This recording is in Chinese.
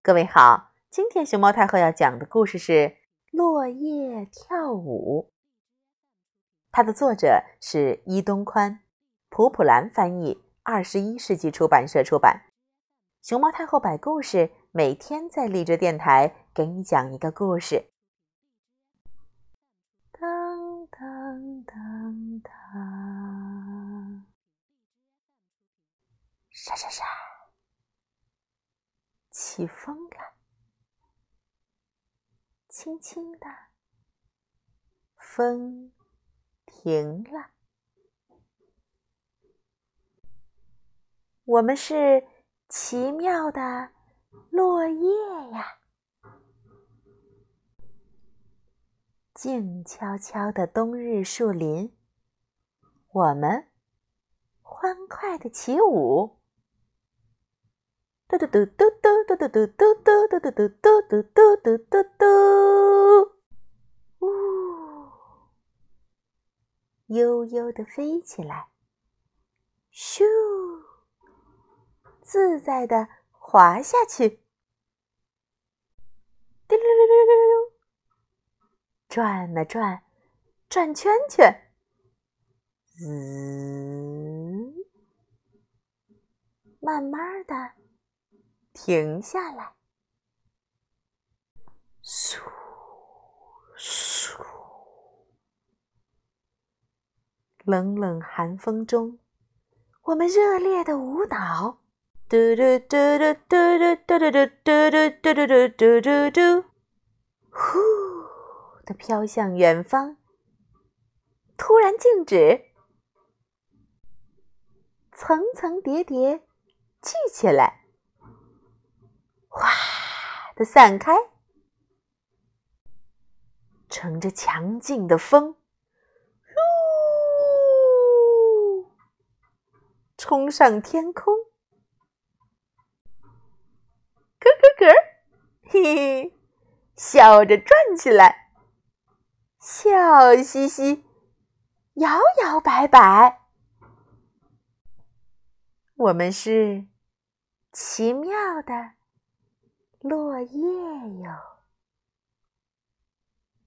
各位好，今天熊猫太后要讲的故事是《落叶跳舞》，它的作者是伊东宽，普普兰翻译，二十一世纪出版社出版。熊猫太后摆故事，每天在励志电台给你讲一个故事。当当当当，沙沙沙。起风了，轻轻的，风停了。我们是奇妙的落叶呀，静悄悄的冬日树林，我们欢快的起舞。嘟嘟嘟嘟嘟嘟嘟嘟嘟嘟嘟嘟嘟嘟嘟嘟嘟嘟，呜，悠悠的飞起来，咻，自在的滑下去，滴溜溜溜溜溜，转了转，转圈圈，滋，慢慢的。停下来，嗖嗖，冷冷寒风中，我们热烈的舞蹈，嘟嘟嘟嘟嘟嘟嘟嘟嘟嘟嘟嘟嘟嘟嘟，呼的飘向远方，突然静止，层层叠叠聚起来。的散开，乘着强劲的风，呜，冲上天空，咯咯咯，嘿嘿，笑着转起来，笑嘻嘻，摇摇摆摆，我们是奇妙的。落叶哟。